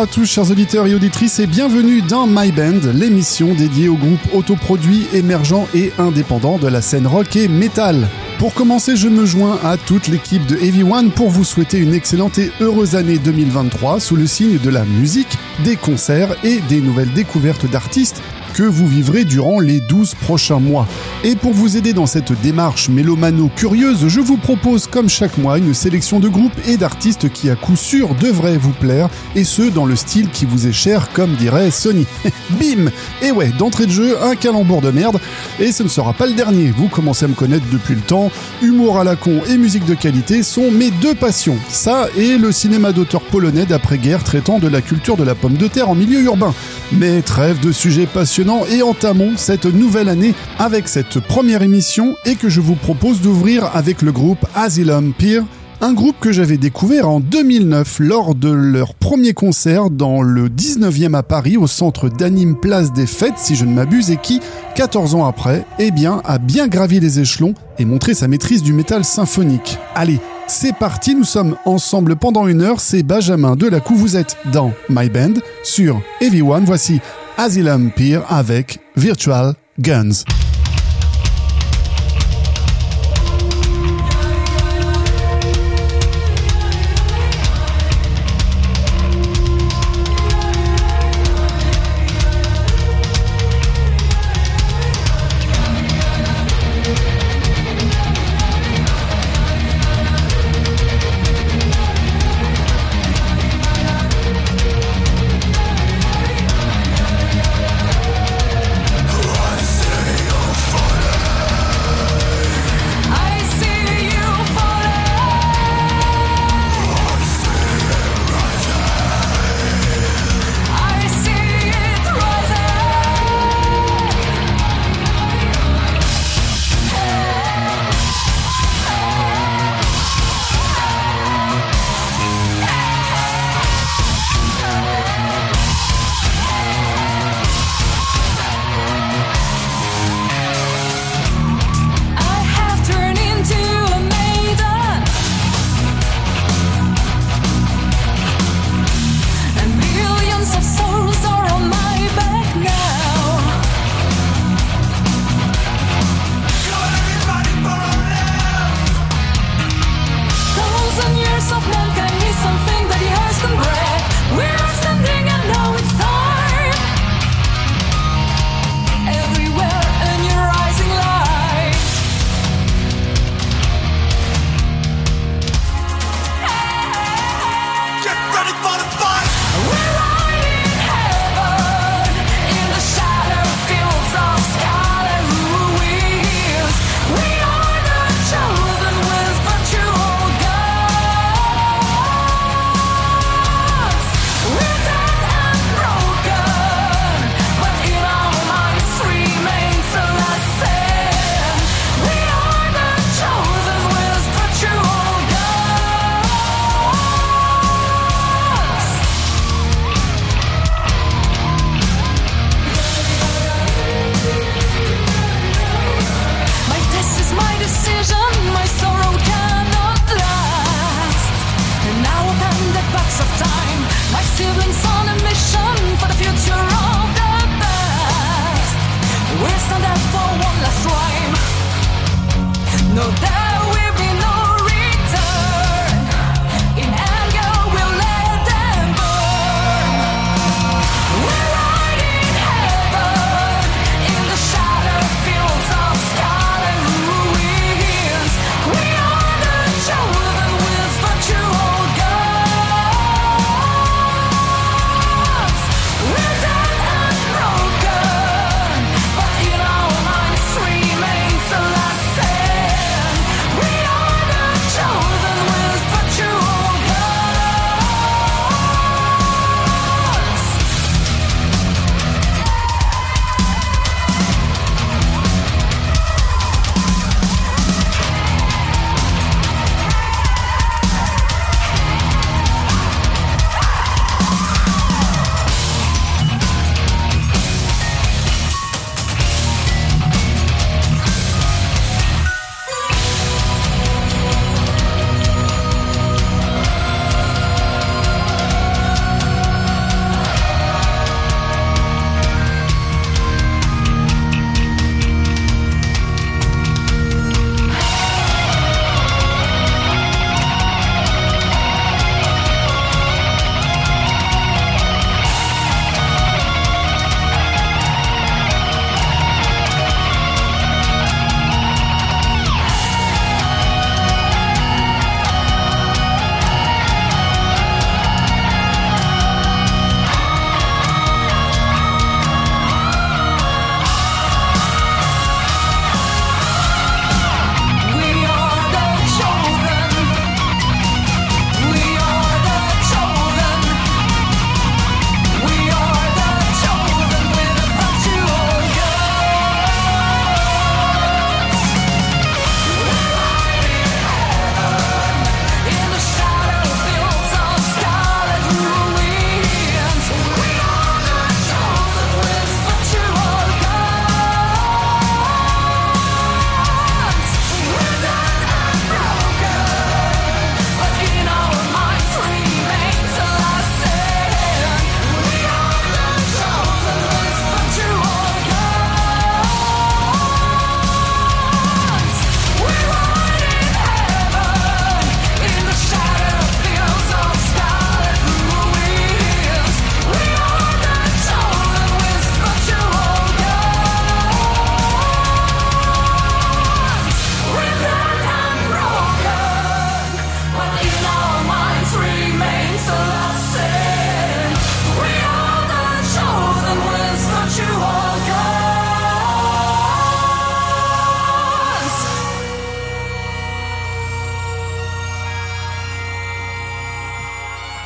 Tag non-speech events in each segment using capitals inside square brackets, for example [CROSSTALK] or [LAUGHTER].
à tous, chers auditeurs et auditrices, et bienvenue dans My Band, l'émission dédiée au groupe autoproduit, émergent et indépendant de la scène rock et metal. Pour commencer, je me joins à toute l'équipe de Heavy One pour vous souhaiter une excellente et heureuse année 2023 sous le signe de la musique, des concerts et des nouvelles découvertes d'artistes que vous vivrez durant les 12 prochains mois. Et pour vous aider dans cette démarche mélomano-curieuse, je vous propose comme chaque mois une sélection de groupes et d'artistes qui à coup sûr devraient vous plaire, et ce dans le style qui vous est cher comme dirait Sony. [LAUGHS] Bim Et ouais, d'entrée de jeu, un calembour de merde, et ce ne sera pas le dernier, vous commencez à me connaître depuis le temps, humour à la con et musique de qualité sont mes deux passions. Ça et le cinéma d'auteur polonais d'après-guerre traitant de la culture de la pomme de terre en milieu urbain. Mais trêve de sujets passionnants et entamons cette nouvelle année avec cette première émission et que je vous propose d'ouvrir avec le groupe Asylum Peer un groupe que j'avais découvert en 2009 lors de leur premier concert dans le 19e à Paris au centre d'Anime Place des Fêtes si je ne m'abuse et qui, 14 ans après, eh bien, a bien gravi les échelons et montré sa maîtrise du métal symphonique. Allez, c'est parti, nous sommes ensemble pendant une heure, c'est Benjamin Delacou, vous êtes dans My Band sur Everyone, voici Asylum Peer avec Virtual Guns.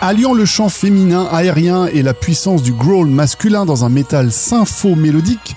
Alliant le chant féminin aérien et la puissance du growl masculin dans un métal sympho-mélodique,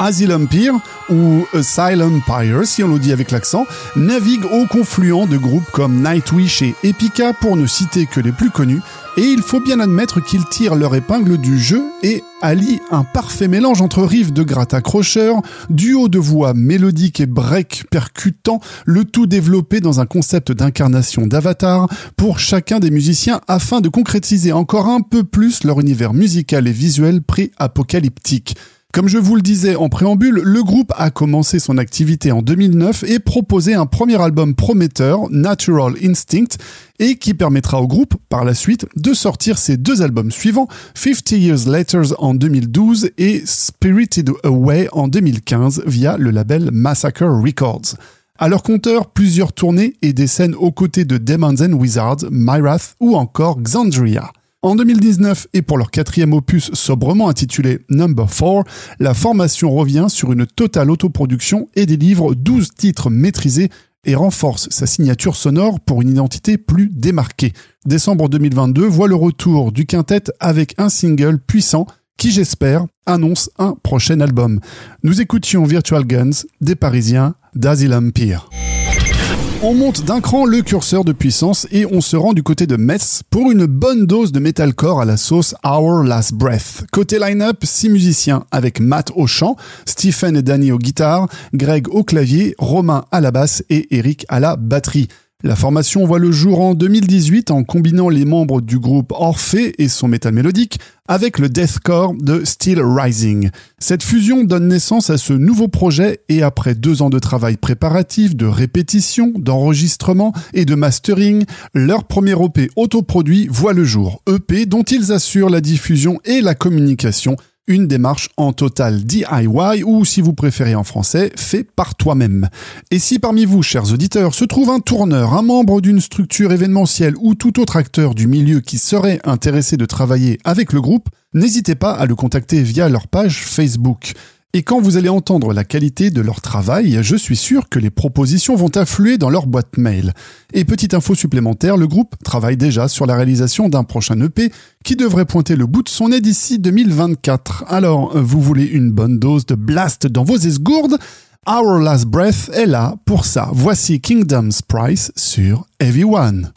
Asylum Peer, ou Asylum Pyre si on le dit avec l'accent, navigue au confluent de groupes comme Nightwish et Epica pour ne citer que les plus connus, et il faut bien admettre qu'ils tirent leur épingle du jeu et allient un parfait mélange entre riffs de gratte accrocheurs, duo de voix mélodiques et break percutant, le tout développé dans un concept d'incarnation d'avatar pour chacun des musiciens afin de concrétiser encore un peu plus leur univers musical et visuel pré-apocalyptique. Comme je vous le disais en préambule, le groupe a commencé son activité en 2009 et proposé un premier album prometteur, Natural Instinct, et qui permettra au groupe, par la suite, de sortir ses deux albums suivants, 50 Years Later en 2012 et Spirited Away en 2015 via le label Massacre Records. À leur compteur, plusieurs tournées et des scènes aux côtés de Demons and Wizards, Myrath ou encore Xandria. En 2019, et pour leur quatrième opus sobrement intitulé Number 4, la formation revient sur une totale autoproduction et délivre 12 titres maîtrisés et renforce sa signature sonore pour une identité plus démarquée. Décembre 2022 voit le retour du quintet avec un single puissant qui, j'espère, annonce un prochain album. Nous écoutions Virtual Guns des Parisiens d'Asylum Peer. On monte d'un cran le curseur de puissance et on se rend du côté de Metz pour une bonne dose de metalcore à la sauce Our Last Breath. Côté line-up, six musiciens avec Matt au chant, Stephen et Danny au guitare, Greg au clavier, Romain à la basse et Eric à la batterie. La formation voit le jour en 2018 en combinant les membres du groupe Orphée et son métal mélodique avec le deathcore de Steel Rising. Cette fusion donne naissance à ce nouveau projet et après deux ans de travail préparatif, de répétition, d'enregistrement et de mastering, leur premier EP autoproduit voit le jour. EP dont ils assurent la diffusion et la communication une démarche en total DIY ou, si vous préférez en français, fait par toi-même. Et si parmi vous, chers auditeurs, se trouve un tourneur, un membre d'une structure événementielle ou tout autre acteur du milieu qui serait intéressé de travailler avec le groupe, n'hésitez pas à le contacter via leur page Facebook. Et quand vous allez entendre la qualité de leur travail, je suis sûr que les propositions vont affluer dans leur boîte mail. Et petite info supplémentaire, le groupe travaille déjà sur la réalisation d'un prochain EP qui devrait pointer le bout de son nez d'ici 2024. Alors, vous voulez une bonne dose de blast dans vos esgourdes? Our Last Breath est là pour ça. Voici Kingdom's Price sur Everyone.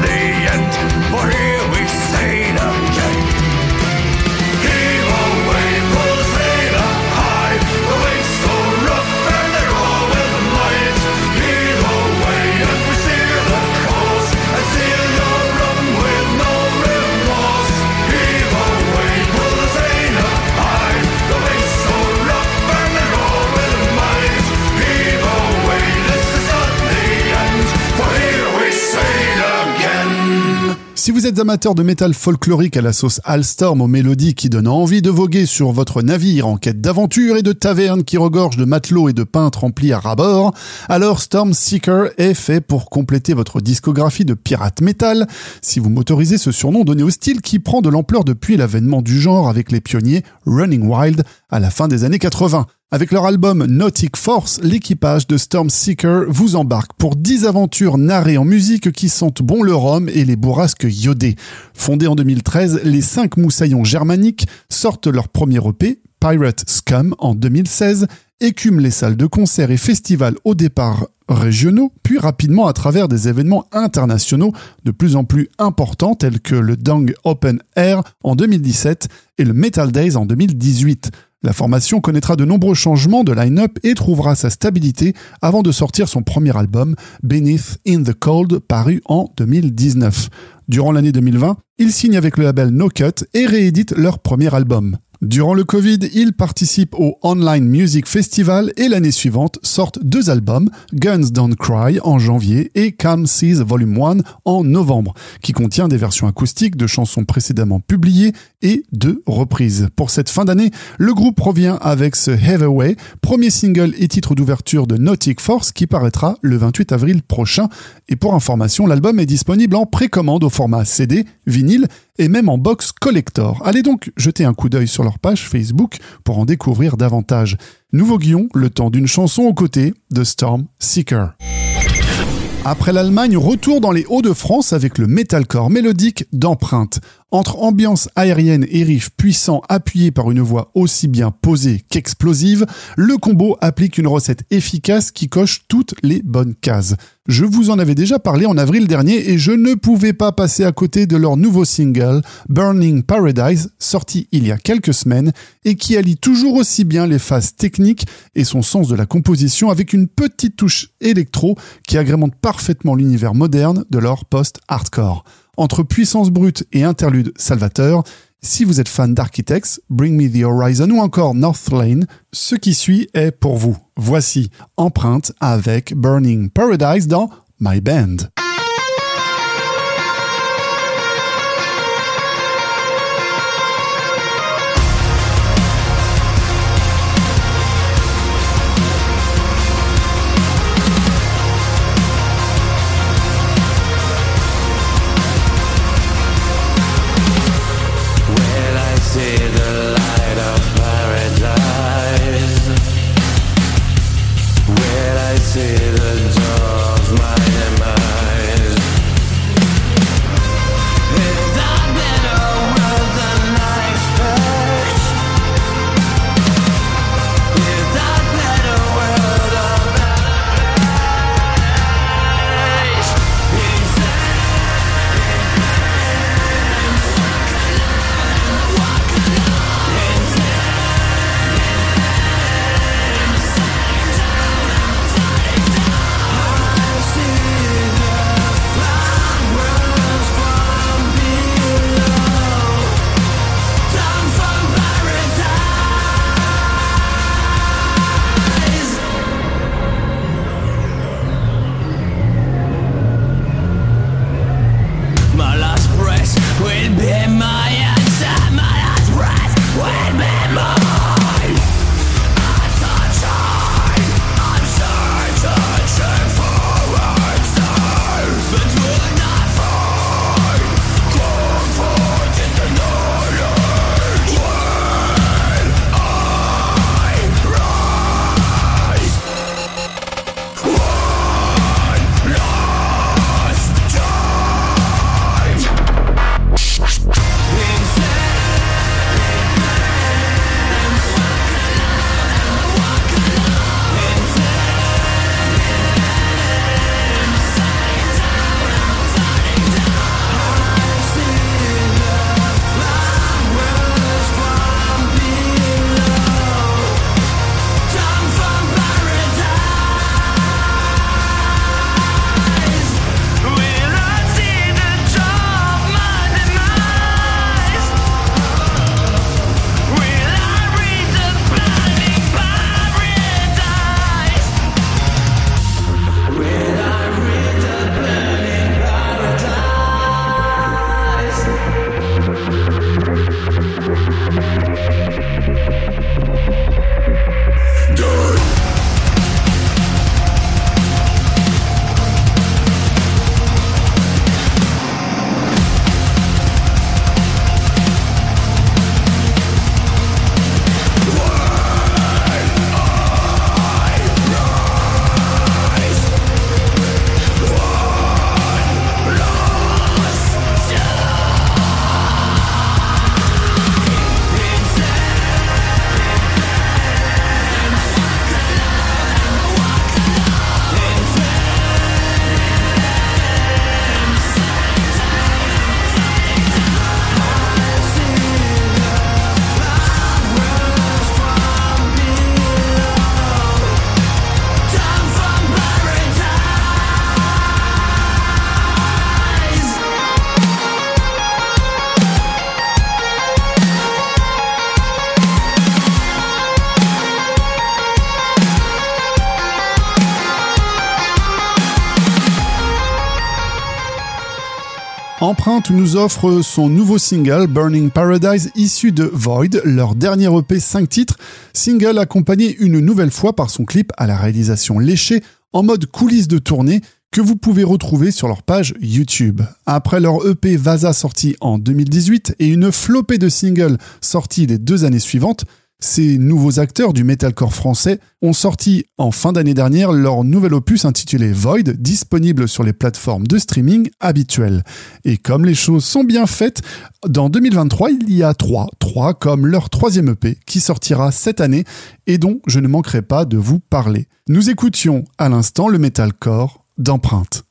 someday. Êtes amateur de métal folklorique à la sauce Alstorm aux mélodies qui donnent envie de voguer sur votre navire en quête d'aventure et de tavernes qui regorgent de matelots et de peintres remplis à rabord, alors Storm Seeker est fait pour compléter votre discographie de pirate metal, si vous m'autorisez ce surnom donné au style qui prend de l'ampleur depuis l'avènement du genre avec les pionniers Running Wild à la fin des années 80. Avec leur album Nautic Force, l'équipage de Storm Seeker vous embarque pour 10 aventures narrées en musique qui sentent bon le rhum et les bourrasques iodées. Fondés en 2013, les 5 moussaillons germaniques sortent leur premier EP, Pirate Scum, en 2016, écument les salles de concert et festivals au départ régionaux, puis rapidement à travers des événements internationaux de plus en plus importants tels que le Dang Open Air en 2017 et le Metal Days en 2018. La formation connaîtra de nombreux changements de line-up et trouvera sa stabilité avant de sortir son premier album, Beneath in the Cold, paru en 2019. Durant l'année 2020, ils signent avec le label No Cut et rééditent leur premier album. Durant le Covid, ils participent au Online Music Festival et l'année suivante sortent deux albums, Guns Don't Cry en janvier et Calm Seas Volume 1 en novembre, qui contient des versions acoustiques de chansons précédemment publiées et de reprises. Pour cette fin d'année, le groupe revient avec ce Heavyway, premier single et titre d'ouverture de Nautic Force qui paraîtra le 28 avril prochain. Et pour information, l'album est disponible en précommande au format CD, vinyle et même en box collector. Allez donc jeter un coup d'œil sur leur page Facebook pour en découvrir davantage. Nouveau guion, le temps d'une chanson aux côtés de Storm Seeker. Après l'Allemagne, retour dans les Hauts-de-France avec le metalcore mélodique d'empreinte. Entre ambiance aérienne et riff puissant appuyé par une voix aussi bien posée qu'explosive, le combo applique une recette efficace qui coche toutes les bonnes cases. Je vous en avais déjà parlé en avril dernier et je ne pouvais pas passer à côté de leur nouveau single Burning Paradise, sorti il y a quelques semaines et qui allie toujours aussi bien les phases techniques et son sens de la composition avec une petite touche électro qui agrémente parfaitement l'univers moderne de leur post-hardcore entre puissance brute et interlude salvateur. Si vous êtes fan d'Architects, Bring Me the Horizon ou encore North Lane, ce qui suit est pour vous. Voici Empreinte avec Burning Paradise dans My Band. Nous offre son nouveau single Burning Paradise issu de Void, leur dernier EP 5 titres, single accompagné une nouvelle fois par son clip à la réalisation léchée en mode coulisses de tournée que vous pouvez retrouver sur leur page YouTube. Après leur EP Vasa sorti en 2018 et une flopée de singles sortis les deux années suivantes, ces nouveaux acteurs du metalcore français ont sorti en fin d'année dernière leur nouvel opus intitulé Void, disponible sur les plateformes de streaming habituelles. Et comme les choses sont bien faites, dans 2023, il y a trois, trois comme leur troisième EP qui sortira cette année et dont je ne manquerai pas de vous parler. Nous écoutions à l'instant le metalcore d'empreinte.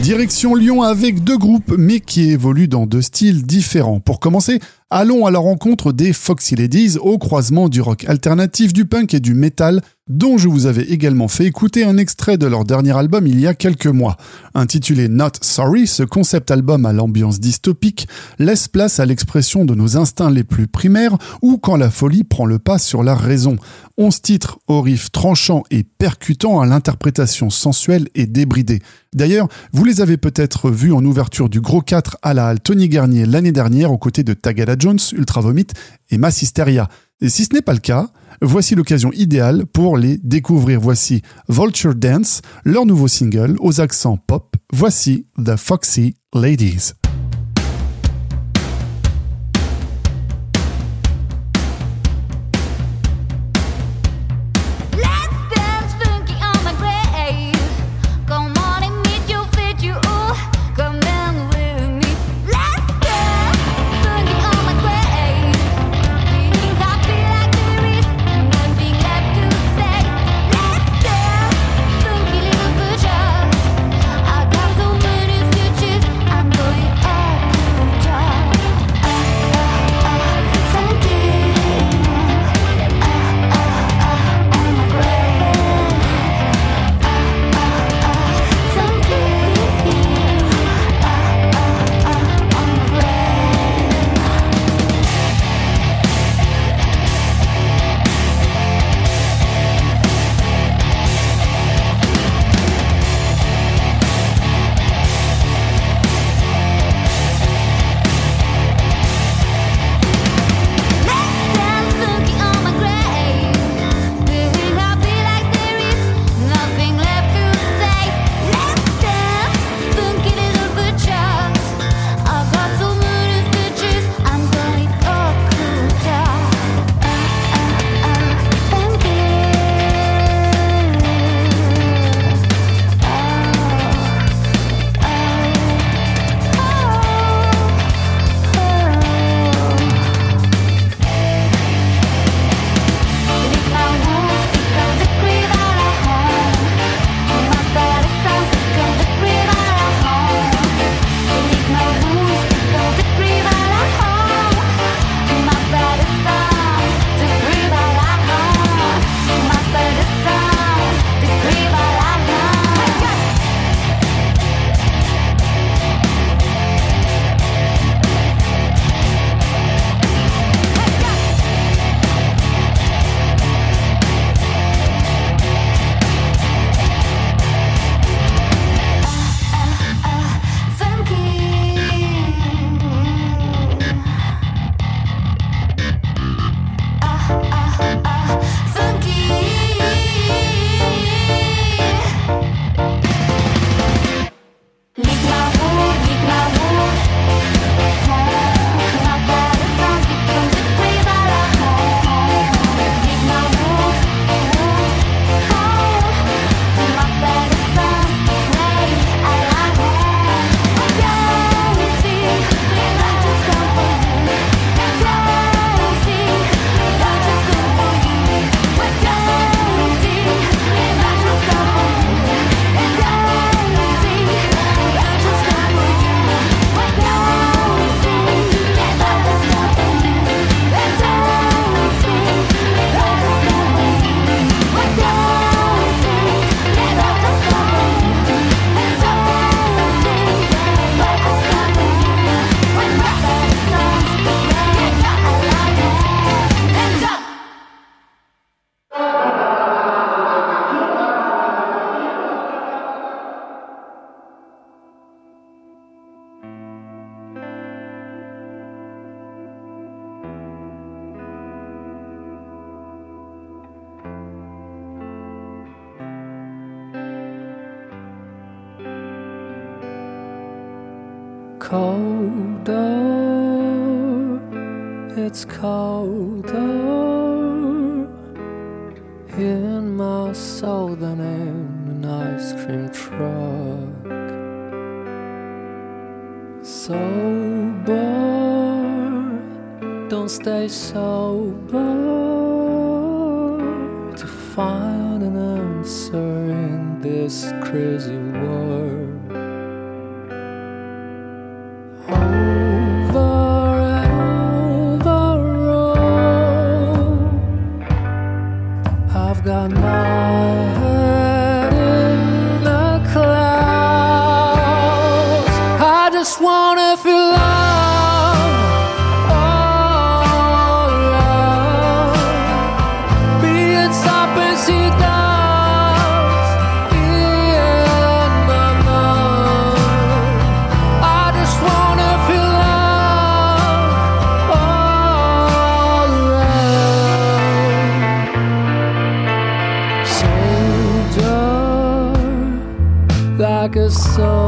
Direction Lyon avec deux groupes mais qui évoluent dans deux styles différents. Pour commencer, allons à la rencontre des Foxy Ladies au croisement du rock alternatif, du punk et du metal dont je vous avais également fait écouter un extrait de leur dernier album il y a quelques mois. Intitulé Not Sorry, ce concept album à l'ambiance dystopique laisse place à l'expression de nos instincts les plus primaires ou quand la folie prend le pas sur la raison. Onze titres au riff tranchant et percutant à l'interprétation sensuelle et débridée. D'ailleurs, vous les avez peut-être vus en ouverture du Gros 4 à la halle Tony Garnier l'année dernière aux côtés de Tagada Jones, Ultra Vomit et Mass Hysteria. Et si ce n'est pas le cas, voici l'occasion idéale pour les découvrir. Voici Vulture Dance, leur nouveau single aux accents pop. Voici The Foxy Ladies. Don't stay so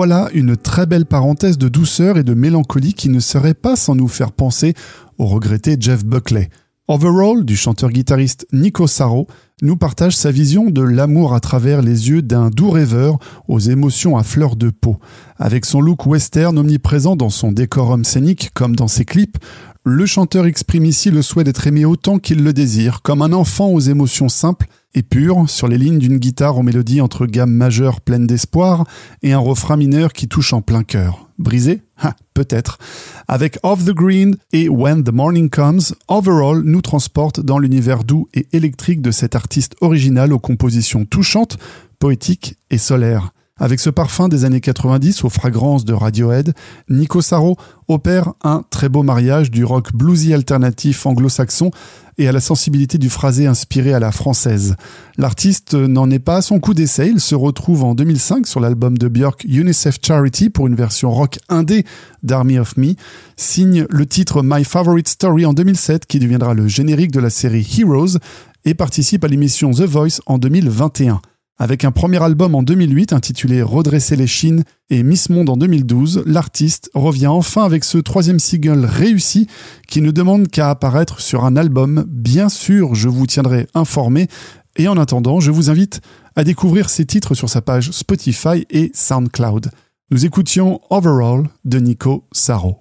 Voilà une très belle parenthèse de douceur et de mélancolie qui ne serait pas sans nous faire penser au regretté Jeff Buckley. Overall, du chanteur-guitariste Nico Saro, nous partage sa vision de l'amour à travers les yeux d'un doux rêveur aux émotions à fleur de peau. Avec son look western omniprésent dans son décorum scénique comme dans ses clips, le chanteur exprime ici le souhait d'être aimé autant qu'il le désire, comme un enfant aux émotions simples et pures, sur les lignes d'une guitare aux mélodies entre gammes majeures pleines d'espoir et un refrain mineur qui touche en plein cœur. Brisé? Ah, Peut-être. Avec Off the Green et When the Morning Comes, Overall nous transporte dans l'univers doux et électrique de cet artiste original aux compositions touchantes, poétiques et solaires. Avec ce parfum des années 90 aux fragrances de Radiohead, Nico Saro opère un très beau mariage du rock bluesy alternatif anglo-saxon et à la sensibilité du phrasé inspiré à la française. L'artiste n'en est pas à son coup d'essai, il se retrouve en 2005 sur l'album de Björk UNICEF Charity pour une version rock indé d'Army of Me, signe le titre My Favorite Story en 2007 qui deviendra le générique de la série Heroes et participe à l'émission The Voice en 2021. Avec un premier album en 2008 intitulé Redresser les chines et Miss Monde en 2012, l'artiste revient enfin avec ce troisième single réussi qui ne demande qu'à apparaître sur un album. Bien sûr, je vous tiendrai informé. Et en attendant, je vous invite à découvrir ses titres sur sa page Spotify et SoundCloud. Nous écoutions Overall de Nico Saro.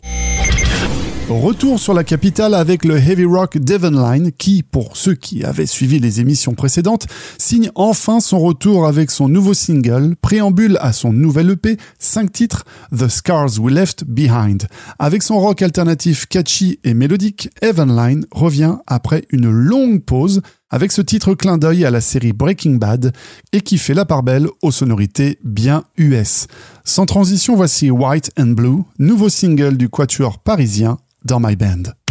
Retour sur la capitale avec le heavy rock Devon Line qui, pour ceux qui avaient suivi les émissions précédentes, signe enfin son retour avec son nouveau single, préambule à son nouvel EP, 5 titres, The Scars We Left Behind. Avec son rock alternatif catchy et mélodique, Evan Line revient après une longue pause avec ce titre clin d'œil à la série Breaking Bad et qui fait la part belle aux sonorités bien US. Sans transition, voici White and Blue, nouveau single du quatuor parisien dans My Band.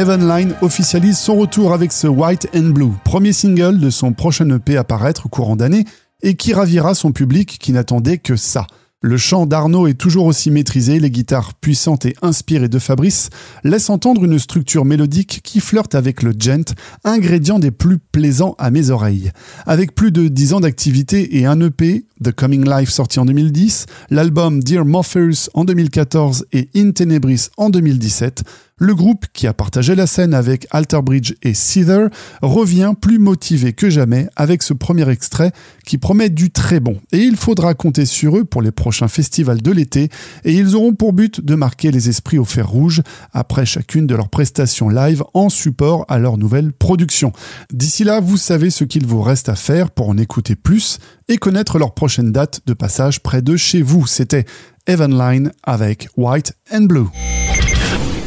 Evan Line officialise son retour avec ce White and Blue, premier single de son prochain EP à paraître courant d'année et qui ravira son public qui n'attendait que ça. Le chant d'Arnaud est toujours aussi maîtrisé, les guitares puissantes et inspirées de Fabrice laissent entendre une structure mélodique qui flirte avec le gent, ingrédient des plus plaisants à mes oreilles. Avec plus de 10 ans d'activité et un EP, The Coming Life sorti en 2010, l'album Dear Morpheus en 2014 et In Tenebris en 2017, Le groupe, qui a partagé la scène avec Alter Bridge et Seether, revient plus motivé que jamais avec ce premier extrait qui promet du très bon. Et il faudra compter sur eux pour les prochains festivals de l'été et ils auront pour but de marquer les esprits au fer rouge après chacune de leurs prestations live en support à leur nouvelle production. D'ici là, vous savez ce qu'il vous reste à faire pour en écouter plus et connaître leur prochaine date de passage près de chez vous. C'était Evan Line avec White and Blue.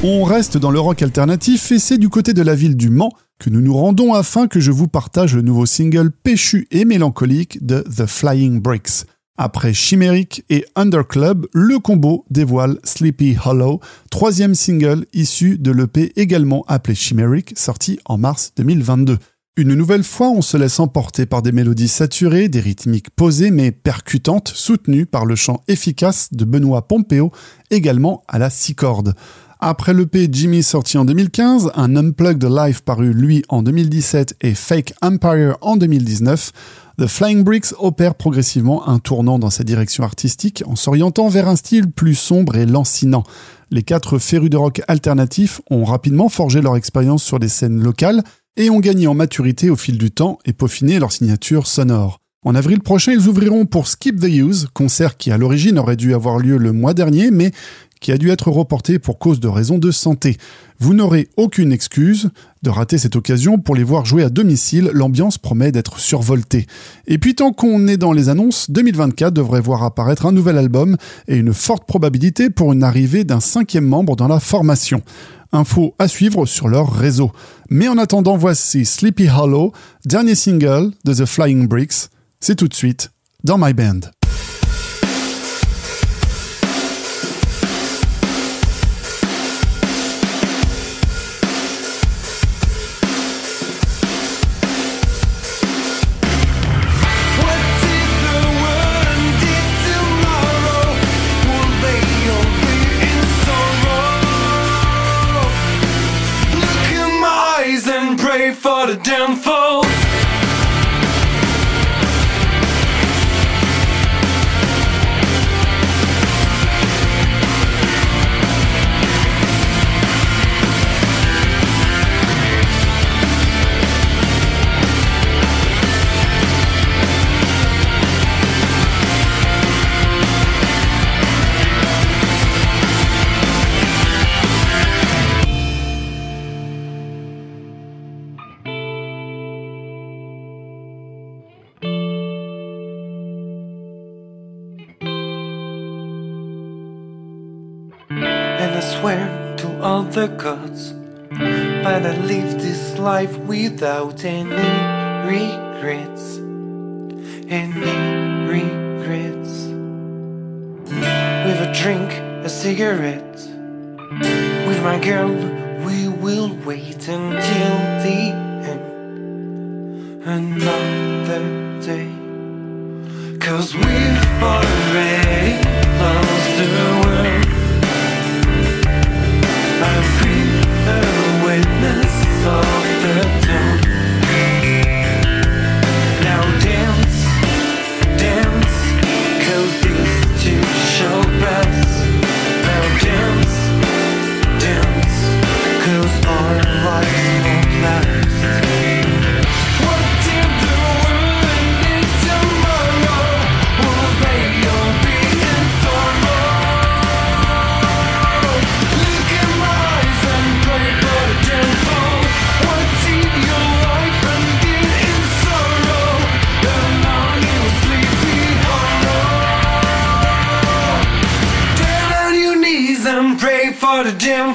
On reste dans le rock alternatif et c'est du côté de la ville du Mans que nous nous rendons afin que je vous partage le nouveau single péchu et mélancolique de The Flying Bricks. Après Chimeric et Underclub, le combo dévoile Sleepy Hollow, troisième single issu de l'EP également appelé Chimeric, sorti en mars 2022. Une nouvelle fois, on se laisse emporter par des mélodies saturées, des rythmiques posées mais percutantes, soutenues par le chant efficace de Benoît Pompeo, également à la six cordes. Après l'EP Jimmy sorti en 2015, un Unplugged Live paru lui en 2017 et Fake Empire en 2019, The Flying Bricks opère progressivement un tournant dans sa direction artistique en s'orientant vers un style plus sombre et lancinant. Les quatre férus de rock alternatifs ont rapidement forgé leur expérience sur les scènes locales et ont gagné en maturité au fil du temps et peaufiné leur signature sonore. En avril prochain, ils ouvriront pour Skip the Use, concert qui à l'origine aurait dû avoir lieu le mois dernier, mais qui a dû être reporté pour cause de raisons de santé. Vous n'aurez aucune excuse de rater cette occasion pour les voir jouer à domicile, l'ambiance promet d'être survoltée. Et puis tant qu'on est dans les annonces, 2024 devrait voir apparaître un nouvel album et une forte probabilité pour une arrivée d'un cinquième membre dans la formation. Info à suivre sur leur réseau. Mais en attendant, voici Sleepy Hollow, dernier single de The Flying Bricks. C'est tout de suite dans My Band. The gods But I live this life without any regrets Any regrets. With a drink, a cigarette With my girl we will wait until the end. Another day. Cause we've already lost the world witness of the the gym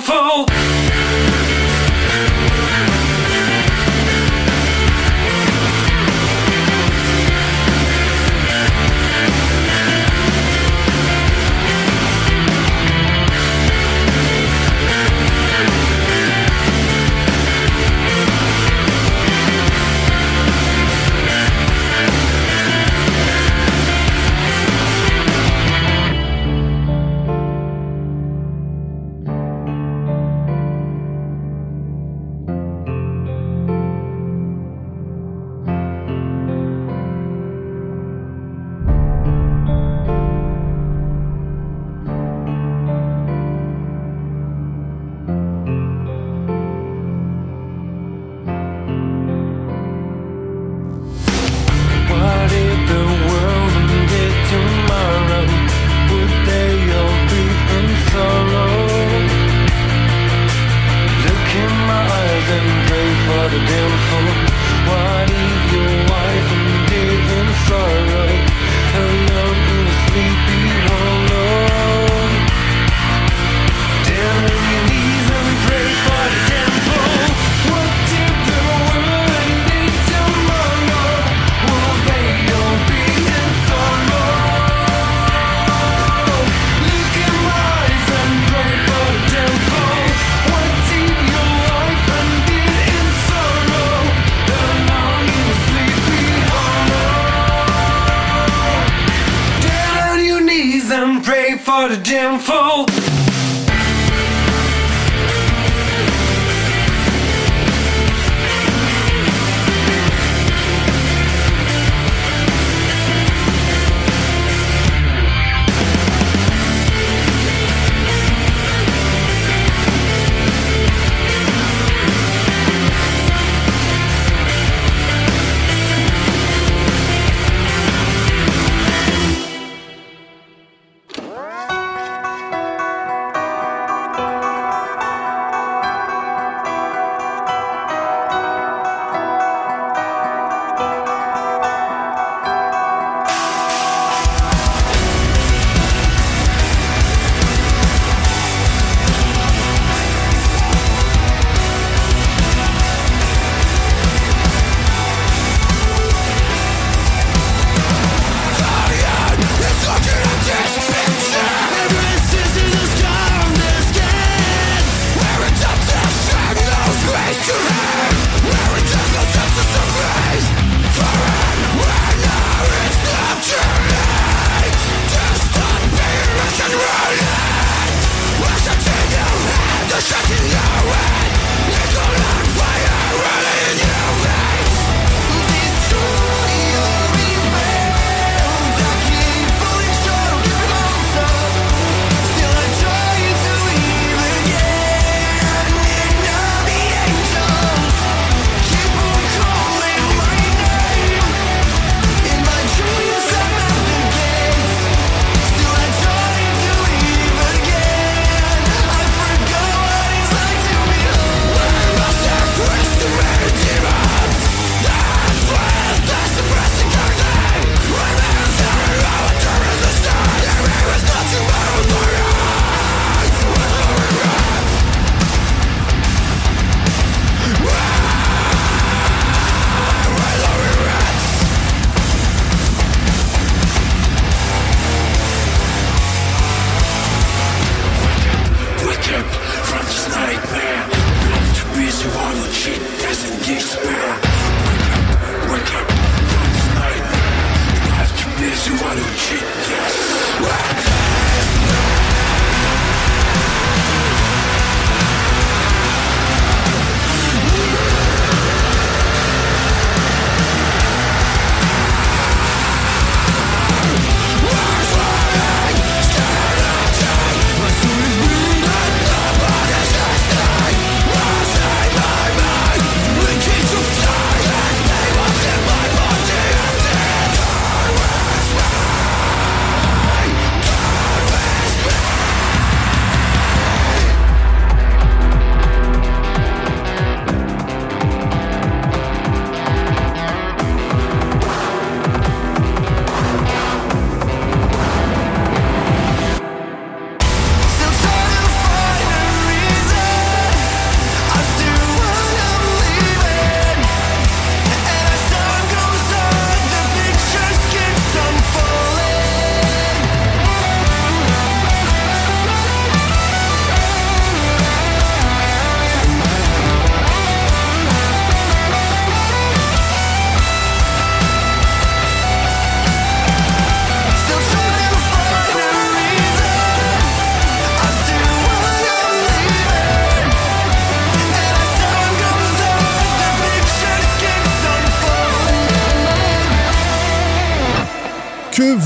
Geekspeak.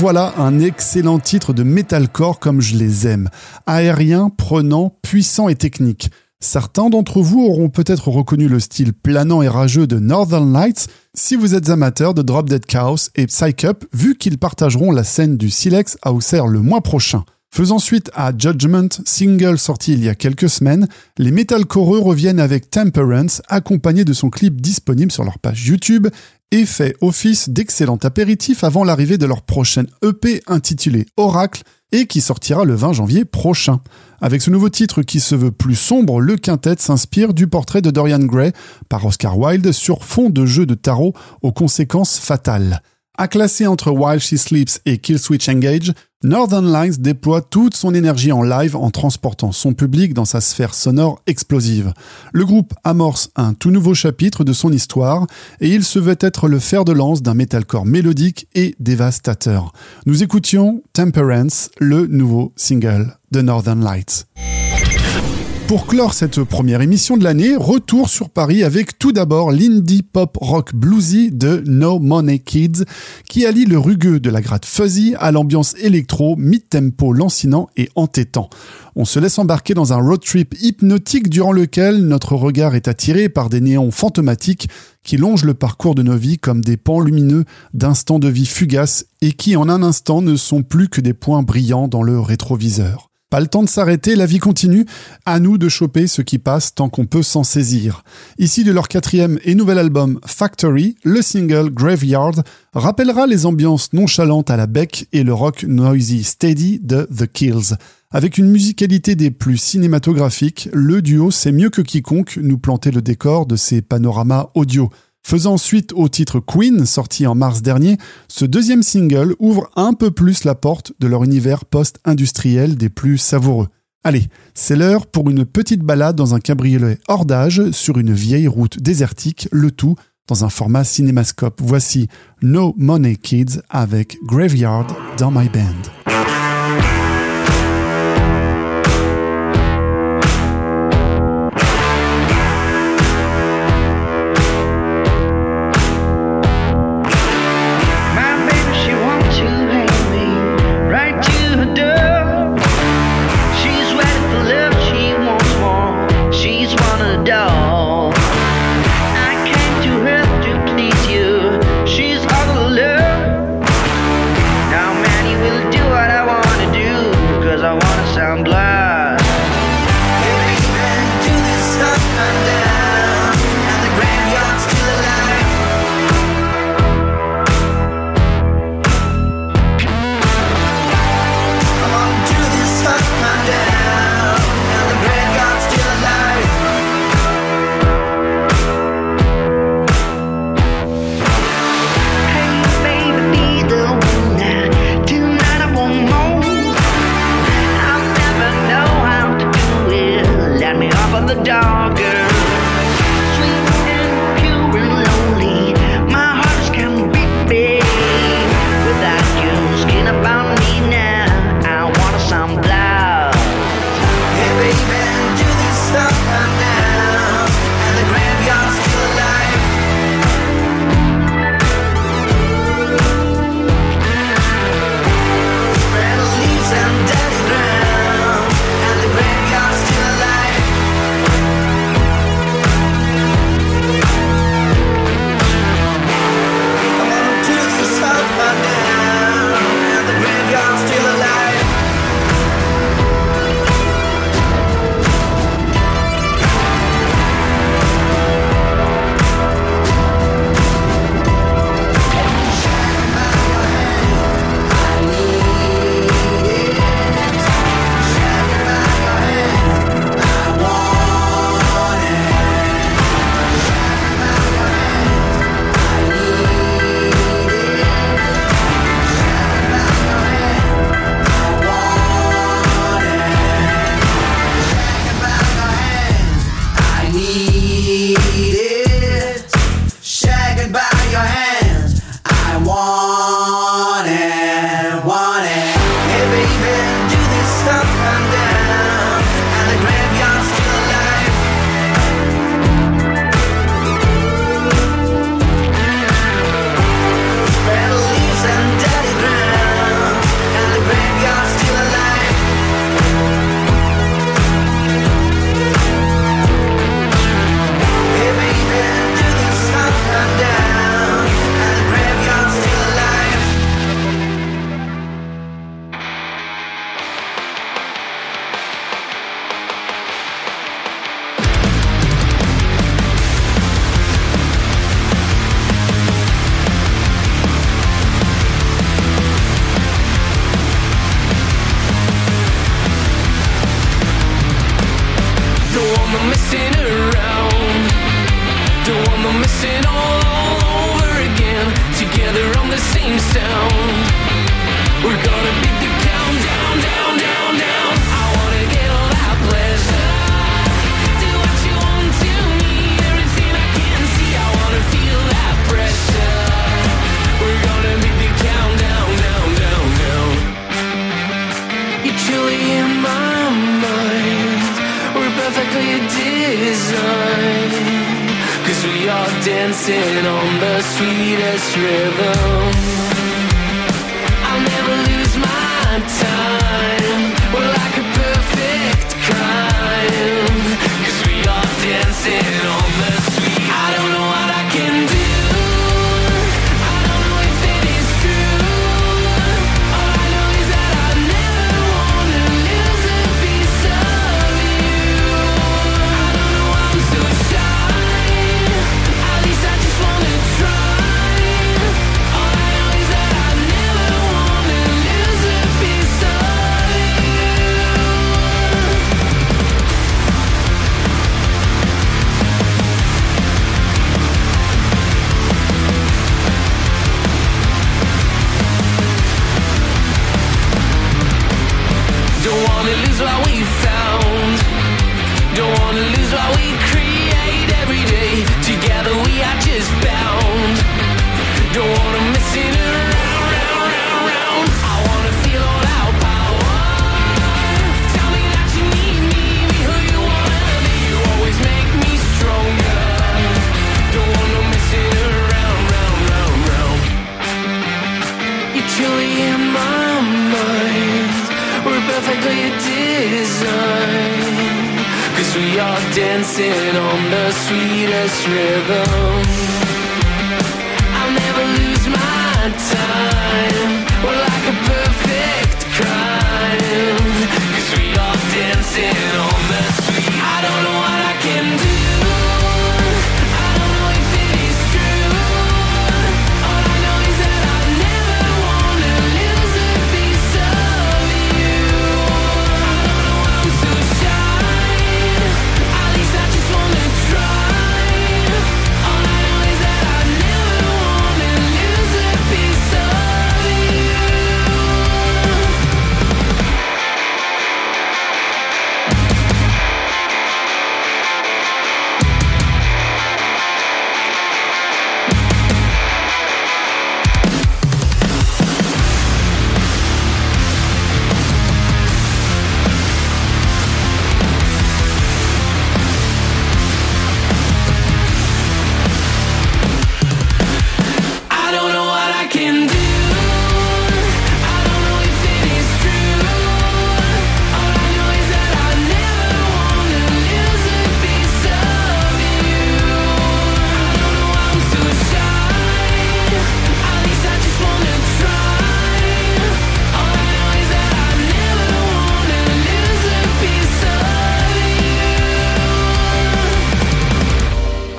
Voilà un excellent titre de metalcore comme je les aime. Aérien, prenant, puissant et technique. Certains d'entre vous auront peut-être reconnu le style planant et rageux de Northern Lights si vous êtes amateur de Drop Dead Chaos et Psych Up, vu qu'ils partageront la scène du Silex à Auxerre le mois prochain. Faisant suite à Judgment, single sorti il y a quelques semaines, les metalcoreux reviennent avec Temperance, accompagné de son clip disponible sur leur page YouTube et fait office d'excellent apéritif avant l'arrivée de leur prochaine EP intitulée Oracle et qui sortira le 20 janvier prochain. Avec ce nouveau titre qui se veut plus sombre, le quintet s'inspire du portrait de Dorian Gray par Oscar Wilde sur fond de jeu de tarot aux conséquences fatales. À classer entre While She Sleeps et Kill Switch Engage, Northern Lights déploie toute son énergie en live en transportant son public dans sa sphère sonore explosive. Le groupe amorce un tout nouveau chapitre de son histoire et il se veut être le fer de lance d'un metalcore mélodique et dévastateur. Nous écoutions Temperance, le nouveau single de Northern Lights. Pour clore cette première émission de l'année, retour sur Paris avec tout d'abord l'indie pop rock bluesy de No Money Kids, qui allie le rugueux de la gratte fuzzy à l'ambiance électro, mid-tempo lancinant et entêtant. On se laisse embarquer dans un road trip hypnotique durant lequel notre regard est attiré par des néons fantomatiques qui longent le parcours de nos vies comme des pans lumineux d'instants de vie fugaces et qui en un instant ne sont plus que des points brillants dans le rétroviseur. Pas le temps de s'arrêter, la vie continue. À nous de choper ce qui passe tant qu'on peut s'en saisir. Ici de leur quatrième et nouvel album Factory, le single Graveyard rappellera les ambiances nonchalantes à la bec et le rock noisy steady de The Kills. Avec une musicalité des plus cinématographiques, le duo sait mieux que quiconque nous planter le décor de ces panoramas audio. Faisant suite au titre Queen, sorti en mars dernier, ce deuxième single ouvre un peu plus la porte de leur univers post-industriel des plus savoureux. Allez, c'est l'heure pour une petite balade dans un cabriolet hors d'âge sur une vieille route désertique, le tout dans un format cinémascope. Voici No Money Kids avec Graveyard dans My Band.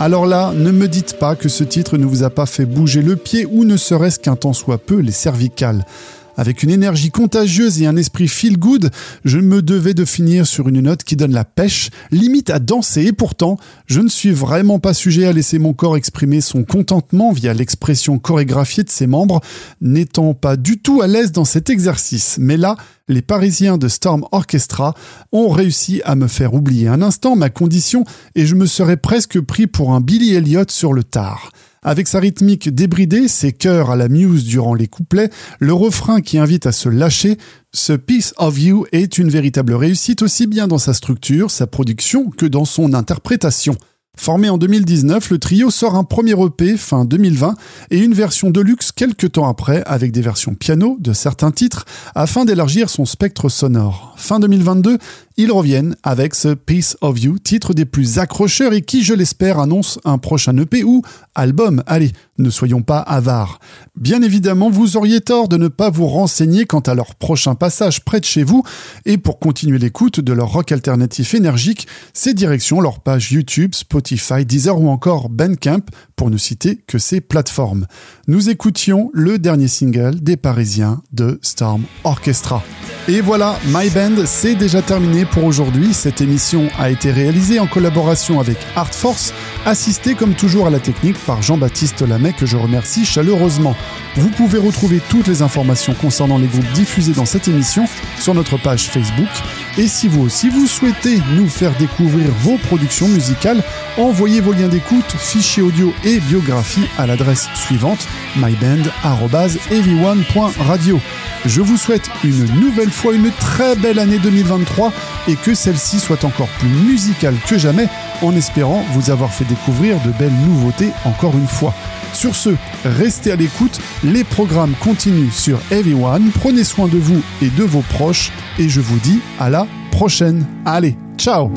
Alors là, ne me dites pas que ce titre ne vous a pas fait bouger le pied ou ne serait-ce qu'un tant soit peu les cervicales. Avec une énergie contagieuse et un esprit feel good, je me devais de finir sur une note qui donne la pêche, limite à danser, et pourtant, je ne suis vraiment pas sujet à laisser mon corps exprimer son contentement via l'expression chorégraphiée de ses membres, n'étant pas du tout à l'aise dans cet exercice. Mais là, les Parisiens de Storm Orchestra ont réussi à me faire oublier un instant ma condition et je me serais presque pris pour un Billy Elliot sur le tard. Avec sa rythmique débridée, ses chœurs à la muse durant les couplets, le refrain qui invite à se lâcher, ce Piece of You est une véritable réussite aussi bien dans sa structure, sa production que dans son interprétation. Formé en 2019, le trio sort un premier EP fin 2020 et une version de luxe quelques temps après avec des versions piano de certains titres afin d'élargir son spectre sonore. Fin 2022, ils reviennent avec ce Piece of You, titre des plus accrocheurs et qui, je l'espère, annonce un prochain EP ou album. Allez, ne soyons pas avares. Bien évidemment, vous auriez tort de ne pas vous renseigner quant à leur prochain passage près de chez vous et pour continuer l'écoute de leur rock alternatif énergique, c'est direction leur page YouTube, Spotify, Deezer ou encore Bandcamp pour ne citer que ces plateformes. Nous écoutions le dernier single des Parisiens de Storm Orchestra. Et voilà, My Band, c'est déjà terminé pour aujourd'hui. Cette émission a été réalisée en collaboration avec Art Force, assistée comme toujours à la technique par Jean-Baptiste Lamet que je remercie chaleureusement. Vous pouvez retrouver toutes les informations concernant les groupes diffusés dans cette émission sur notre page Facebook. Et si vous aussi vous souhaitez nous faire découvrir vos productions musicales, envoyez vos liens d'écoute, fichiers audio et biographies à l'adresse suivante myband@everyone.radio. Je vous souhaite une nouvelle fois une très belle année 2023 et que celle-ci soit encore plus musicale que jamais en espérant vous avoir fait découvrir de belles nouveautés encore une fois. Sur ce, restez à l'écoute, les programmes continuent sur Everyone, prenez soin de vous et de vos proches et je vous dis à la prochaine. Allez, ciao